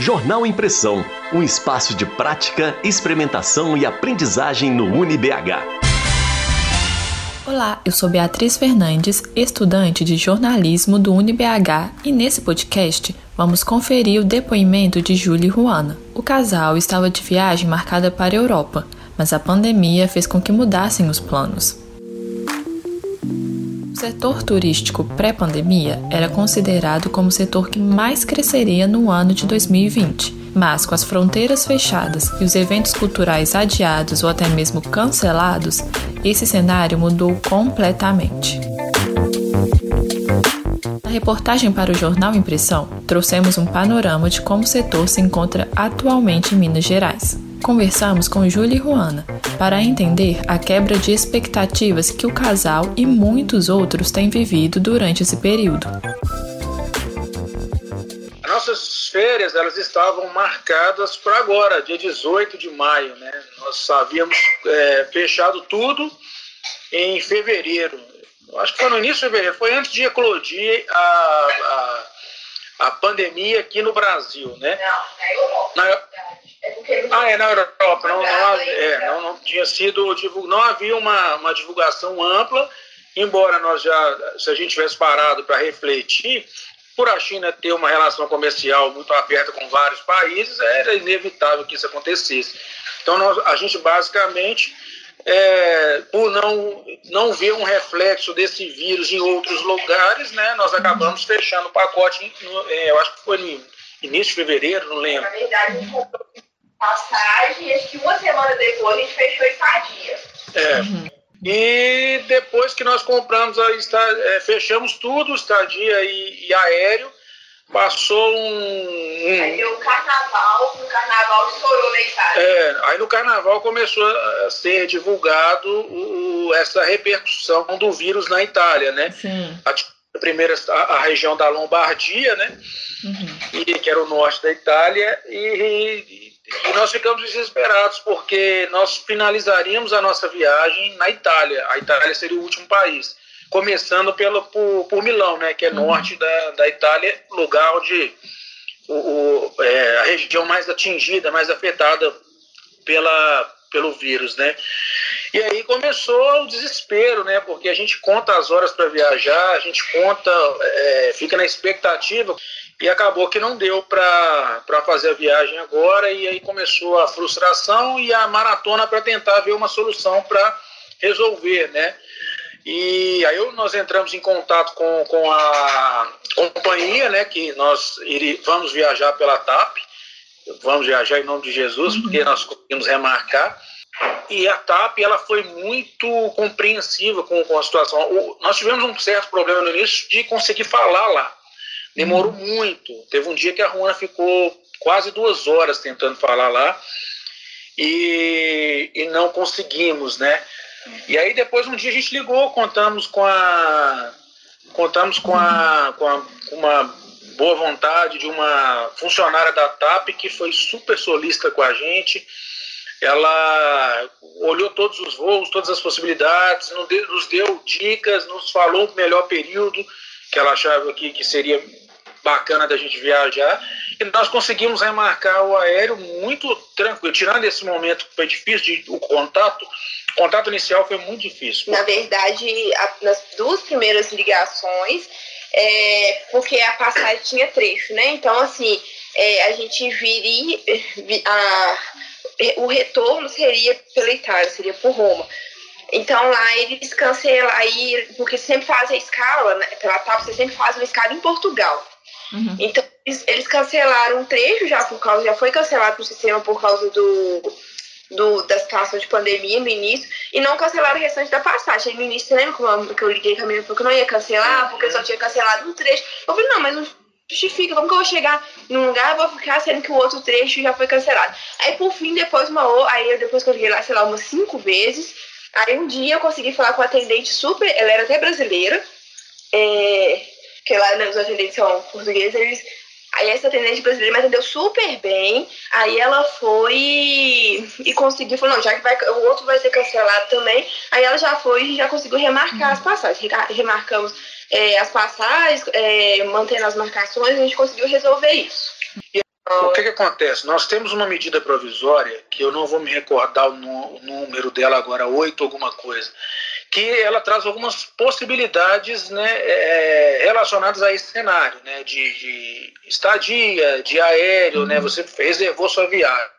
Jornal Impressão, um espaço de prática, experimentação e aprendizagem no UniBH. Olá, eu sou Beatriz Fernandes, estudante de jornalismo do UniBH, e nesse podcast vamos conferir o depoimento de Júlia e Juana. O casal estava de viagem marcada para a Europa, mas a pandemia fez com que mudassem os planos. O setor turístico pré-pandemia era considerado como o setor que mais cresceria no ano de 2020, mas com as fronteiras fechadas e os eventos culturais adiados ou até mesmo cancelados, esse cenário mudou completamente. Na reportagem para o jornal Impressão, trouxemos um panorama de como o setor se encontra atualmente em Minas Gerais. Conversamos com Júlia e Juana para entender a quebra de expectativas que o casal e muitos outros têm vivido durante esse período. Nossas férias elas estavam marcadas para agora, dia 18 de maio. Né? Nós havíamos é, fechado tudo em fevereiro. Acho que foi no início de fevereiro, foi antes de eclodir a, a, a pandemia aqui no Brasil. Né? Não, ah, é na Europa. Não, não, é, não, não tinha sido não havia uma, uma divulgação ampla, embora nós já, se a gente tivesse parado para refletir, por a China ter uma relação comercial muito aberta com vários países, era inevitável que isso acontecesse. Então nós, a gente basicamente, é, por não, não ver um reflexo desse vírus em outros lugares, né, nós acabamos fechando o pacote, no, é, eu acho que foi no início de fevereiro, não lembro. Na verdade, passagem, acho que uma semana depois a gente fechou estadia. É. Uhum. E depois que nós compramos, a é, fechamos tudo, estadia e, e aéreo, passou um, um. Aí deu o carnaval, no carnaval estourou na Itália. É, aí no carnaval começou a ser divulgado o, essa repercussão do vírus na Itália, né? Sim. A, a primeira, a, a, região da Lombardia, né? Uhum. E, que era o norte da Itália, e, e nós ficamos desesperados porque nós finalizaríamos a nossa viagem na Itália. A Itália seria o último país. Começando pelo, por, por Milão, né, que é uhum. norte da, da Itália, lugar onde o, o é, a região mais atingida, mais afetada pela, pelo vírus, né? E aí começou o desespero, né? Porque a gente conta as horas para viajar, a gente conta, é, fica na expectativa e acabou que não deu para fazer a viagem agora e aí começou a frustração e a maratona para tentar ver uma solução para resolver, né? E aí nós entramos em contato com, com a companhia, né, que nós iri, vamos viajar pela TAP, vamos viajar em nome de Jesus, uhum. porque nós conseguimos remarcar. E a TAP ela foi muito compreensiva com, com a situação. O, nós tivemos um certo problema no início de conseguir falar lá. Demorou muito. Teve um dia que a Ruana ficou quase duas horas tentando falar lá e, e não conseguimos, né? E aí depois um dia a gente ligou, contamos com a contamos com a com, a, com uma boa vontade de uma funcionária da TAP que foi super solista com a gente. Ela olhou todos os voos, todas as possibilidades, nos deu dicas, nos falou o melhor período que ela achava que, que seria bacana da gente viajar. E nós conseguimos remarcar o aéreo muito tranquilo. Tirando esse momento que foi difícil, de, o contato, o contato inicial foi muito difícil. Na verdade, a, nas duas primeiras ligações, é, porque a passagem tinha trecho, né? Então, assim, é, a gente viria. A, o retorno seria pela Itália, seria por Roma. Então lá eles cancelam aí, porque sempre fazem a escala, né, pela TAP, você sempre faz uma escala em Portugal. Uhum. Então eles, eles, cancelaram um trecho já por causa, já foi cancelado o sistema por causa do, do, da situação de pandemia no início, e não cancelaram o restante da passagem. no início, você lembra que eu liguei com a menina porque não ia cancelar, porque só tinha cancelado um trecho. Eu falei, não, mas não justifica, como que eu vou chegar num lugar e vou ficar sendo que o outro trecho já foi cancelado. Aí por fim, depois uma aí depois que eu liguei lá, sei lá, umas cinco vezes, Aí um dia eu consegui falar com a atendente super, ela era até brasileira, é, que lá né, os são portugueses, eles, aí essa atendente brasileira me atendeu super bem, aí ela foi e conseguiu, falou, não, já que vai, o outro vai ser cancelado também, aí ela já foi e já conseguiu remarcar as passagens, remarcamos é, as passagens, é, mantendo as marcações, a gente conseguiu resolver isso. O que, que acontece? Nós temos uma medida provisória, que eu não vou me recordar o número dela agora, oito alguma coisa, que ela traz algumas possibilidades né, é, relacionadas a esse cenário, né, de, de estadia, de aéreo, né, você reservou sua viagem,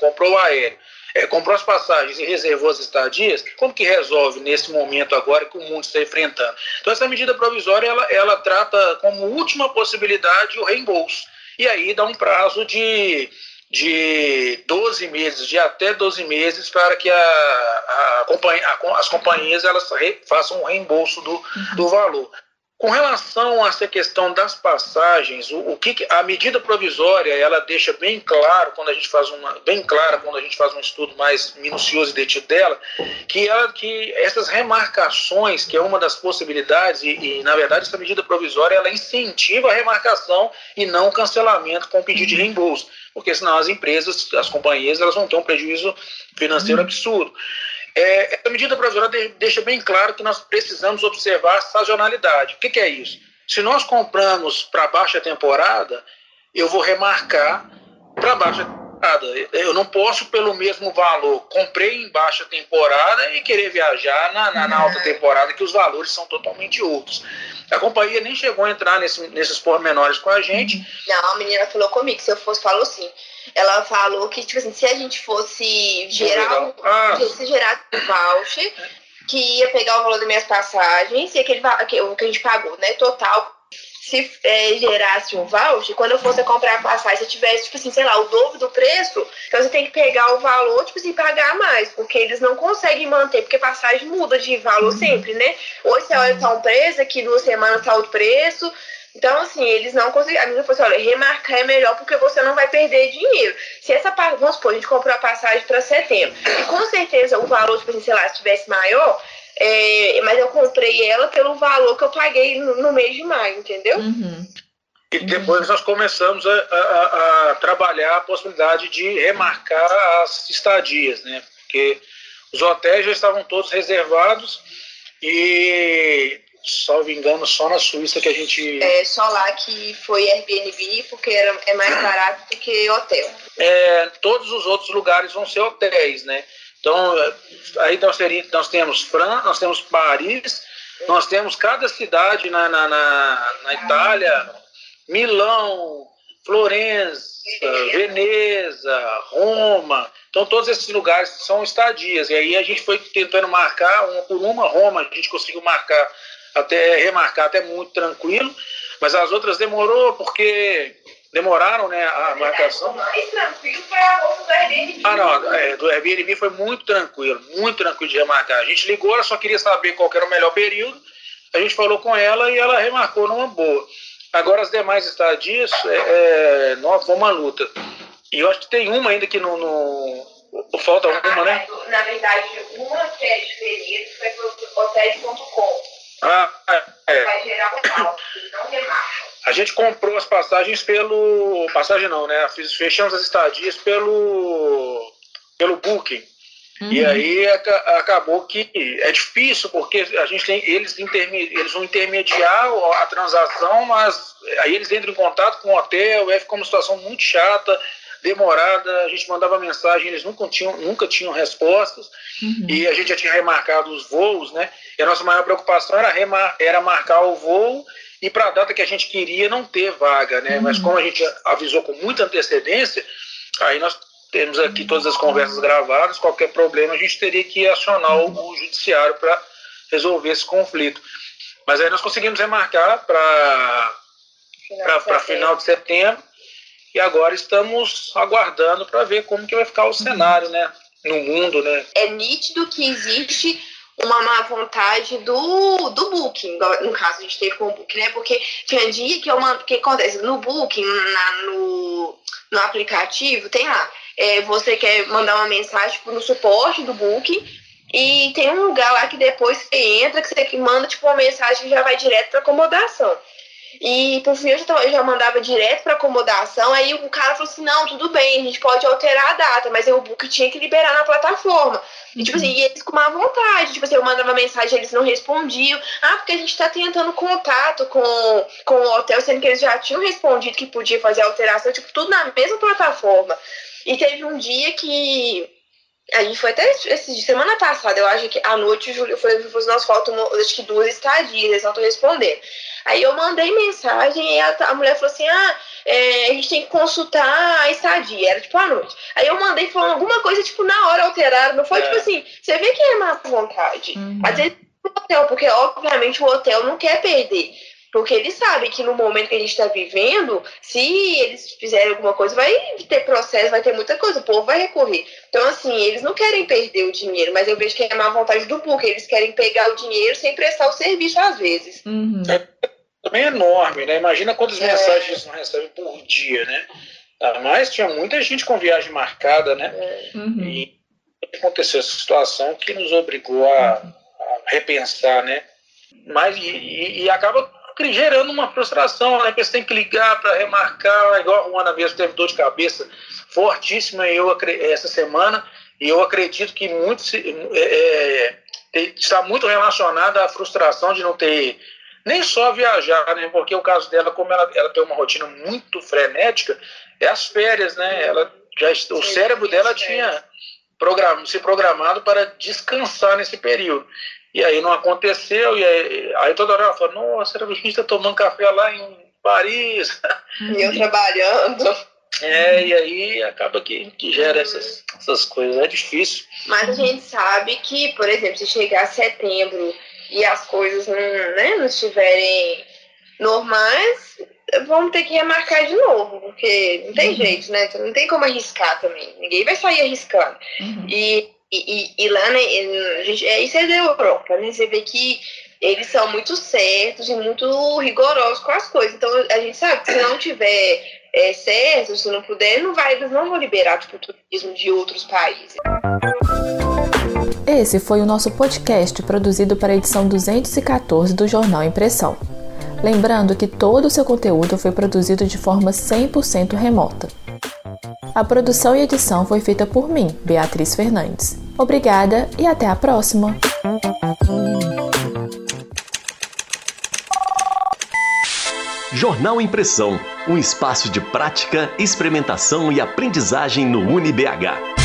comprou o aéreo, é, comprou as passagens e reservou as estadias, como que resolve nesse momento agora que o mundo está enfrentando? Então essa medida provisória ela, ela trata como última possibilidade o reembolso e aí dá um prazo de de 12 meses, de até 12 meses, para que a, a, a, as companhias elas re, façam um reembolso do, do valor. Com relação a essa questão das passagens, o, o que a medida provisória ela deixa bem claro quando a gente faz uma bem clara quando a gente faz um estudo mais minucioso e detido dela, que ela que essas remarcações, que é uma das possibilidades e, e na verdade essa medida provisória ela incentiva a remarcação e não o cancelamento com pedido de uhum. reembolso, porque senão as empresas, as companhias, elas vão ter um prejuízo financeiro uhum. absurdo. É, essa medida provisória deixa bem claro que nós precisamos observar a sazonalidade. O que, que é isso? Se nós compramos para baixa temporada, eu vou remarcar para baixa temporada. Eu não posso, pelo mesmo valor, comprei em baixa temporada e querer viajar na, na, na alta temporada, que os valores são totalmente outros. A companhia nem chegou a entrar nesse, nesses pormenores com a gente. Não, a menina falou comigo, se eu fosse, falou assim ela falou que, tipo assim, se a gente fosse gerar, ah. se gerar um voucher, que ia pegar o valor das minhas passagens e aquele o que a gente pagou, né, total, se é, gerasse um voucher, quando eu fosse comprar a passagem, se tivesse, tipo assim, sei lá, o dobro do preço, então você tem que pegar o valor, tipo assim, pagar mais, porque eles não conseguem manter, porque passagem muda de valor uhum. sempre, né? Hoje você olha tá um preço, aqui duas semanas tá outro preço, então, assim, eles não conseguiram. A menina falou assim: olha, remarcar é melhor porque você não vai perder dinheiro. Se essa parte, vamos supor, a gente comprou a passagem para setembro, e com certeza o valor, tipo assim, sei lá, se tivesse maior, é, mas eu comprei ela pelo valor que eu paguei no, no mês de maio, entendeu? Uhum. E depois nós começamos a, a, a, trabalhar a possibilidade de remarcar as estadias, né? Porque os hotéis já estavam todos reservados e salvo engano, só na Suíça que a gente. É, só lá que foi Airbnb, porque era, é mais barato do que hotel. É, todos os outros lugares vão ser hotéis, né? Então, aí nós, teríamos, nós temos Fran, nós temos Paris, nós temos cada cidade na, na, na, na Itália, Milão, Florença, Veneza, Roma. Então, todos esses lugares são estadias. E aí a gente foi tentando marcar uma por uma. Roma, a gente conseguiu marcar até remarcar até muito tranquilo, mas as outras demorou porque demoraram né, a marcação. O mais tranquilo foi a moça do Airbnb. Ah, não, é, do Airbnb foi muito tranquilo, muito tranquilo de remarcar. A gente ligou, ela só queria saber qual era o melhor período, a gente falou com ela e ela remarcou numa boa. Agora as demais estadias, é, é, foi uma luta. E eu acho que tem uma ainda que não. falta uma, né? Na verdade, uma que é diferente foi para hotéis.com ah, é. A gente comprou as passagens pelo. Passagem não, né? Fechamos as estadias pelo. pelo Booking. Uhum. E aí acabou que é difícil, porque a gente tem, eles, interme, eles vão intermediar a transação, mas aí eles entram em contato com o hotel, é fica uma situação muito chata, demorada, a gente mandava mensagem, eles nunca tinham, nunca tinham respostas, uhum. e a gente já tinha remarcado os voos, né? E a nossa maior preocupação era, remar, era marcar o voo e para a data que a gente queria não ter vaga, né? Uhum. Mas como a gente avisou com muita antecedência, aí nós temos aqui todas as conversas gravadas, qualquer problema a gente teria que acionar o, o judiciário para resolver esse conflito. Mas aí nós conseguimos remarcar para para final de setembro e agora estamos aguardando para ver como que vai ficar o cenário, né, no mundo, né? É nítido que existe uma má vontade do, do Booking, no caso a gente teve com o Booking, né? Porque tinha dia que eu mando, o que acontece? No Booking, na, no, no aplicativo, tem lá, é, você quer mandar uma mensagem no suporte do Booking e tem um lugar lá que depois você entra, que você manda tipo uma mensagem que já vai direto para acomodação. E por fim eu já, eu já mandava direto para acomodação. Aí o cara falou assim: não, tudo bem, a gente pode alterar a data, mas eu, o book tinha que liberar na plataforma. E, tipo assim, e eles com má vontade. Tipo assim, eu mandava mensagem, eles não respondiam. Ah, porque a gente tá tentando contato com, com o hotel, sendo que eles já tinham respondido que podia fazer alteração, tipo, tudo na mesma plataforma. E teve um dia que a gente foi até esse, semana passada, eu acho que à noite o Júlio falou que nós faltam acho que duas estadias, eles não estão respondendo. Aí eu mandei mensagem e a, a mulher falou assim: ah, é, a gente tem que consultar a estadia, era tipo à noite. Aí eu mandei falando alguma coisa, tipo, na hora alteraram, não foi tipo é. tipo assim, você vê que é má vontade. Uhum. Às vezes o hotel, porque obviamente o hotel não quer perder. Porque eles sabem que no momento que a gente está vivendo, se eles fizerem alguma coisa, vai ter processo, vai ter muita coisa, o povo vai recorrer. Então, assim, eles não querem perder o dinheiro, mas eu vejo que é má vontade do book, eles querem pegar o dinheiro sem prestar o serviço às vezes. Uhum. É também é enorme, né? Imagina quantas é. mensagens eles não recebem por dia, né? Mas tinha muita gente com viagem marcada, né? É. Uhum. E aconteceu essa situação que nos obrigou a, a repensar, né? Mas e, e, acaba gerando uma frustração, né? Que você tem que ligar para remarcar, igual a Ruana mesmo teve dor de cabeça fortíssima eu, essa semana, e eu acredito que muito é, é, está muito relacionada à frustração de não ter nem só viajar, né? Porque o caso dela, como ela, ela tem uma rotina muito frenética, é as férias, né? Ela já, o cérebro dela tinha program, se programado para descansar nesse período. E aí não aconteceu, e aí, aí toda hora ela fala, nossa, a gente está tomando café lá em Paris. E eu trabalhando. É, e aí acaba que, que gera essas, essas coisas, é difícil. Mas a gente sabe que, por exemplo, se chegar setembro e as coisas não, né, não estiverem normais, vamos ter que remarcar de novo, porque não tem uhum. jeito, né? Não tem como arriscar também. Ninguém vai sair arriscando. Uhum. E, e, e, lá, né, gente, é, isso é da Europa, né? Você vê que eles são muito certos e muito rigorosos com as coisas. Então a gente sabe que se não tiver é, certo, se não puder, não vai, eles não vão liberar tipo, o turismo de outros países. Esse foi o nosso podcast produzido para a edição 214 do Jornal Impressão. Lembrando que todo o seu conteúdo foi produzido de forma 100% remota. A produção e edição foi feita por mim, Beatriz Fernandes. Obrigada e até a próxima! Jornal Impressão, um espaço de prática, experimentação e aprendizagem no UniBH.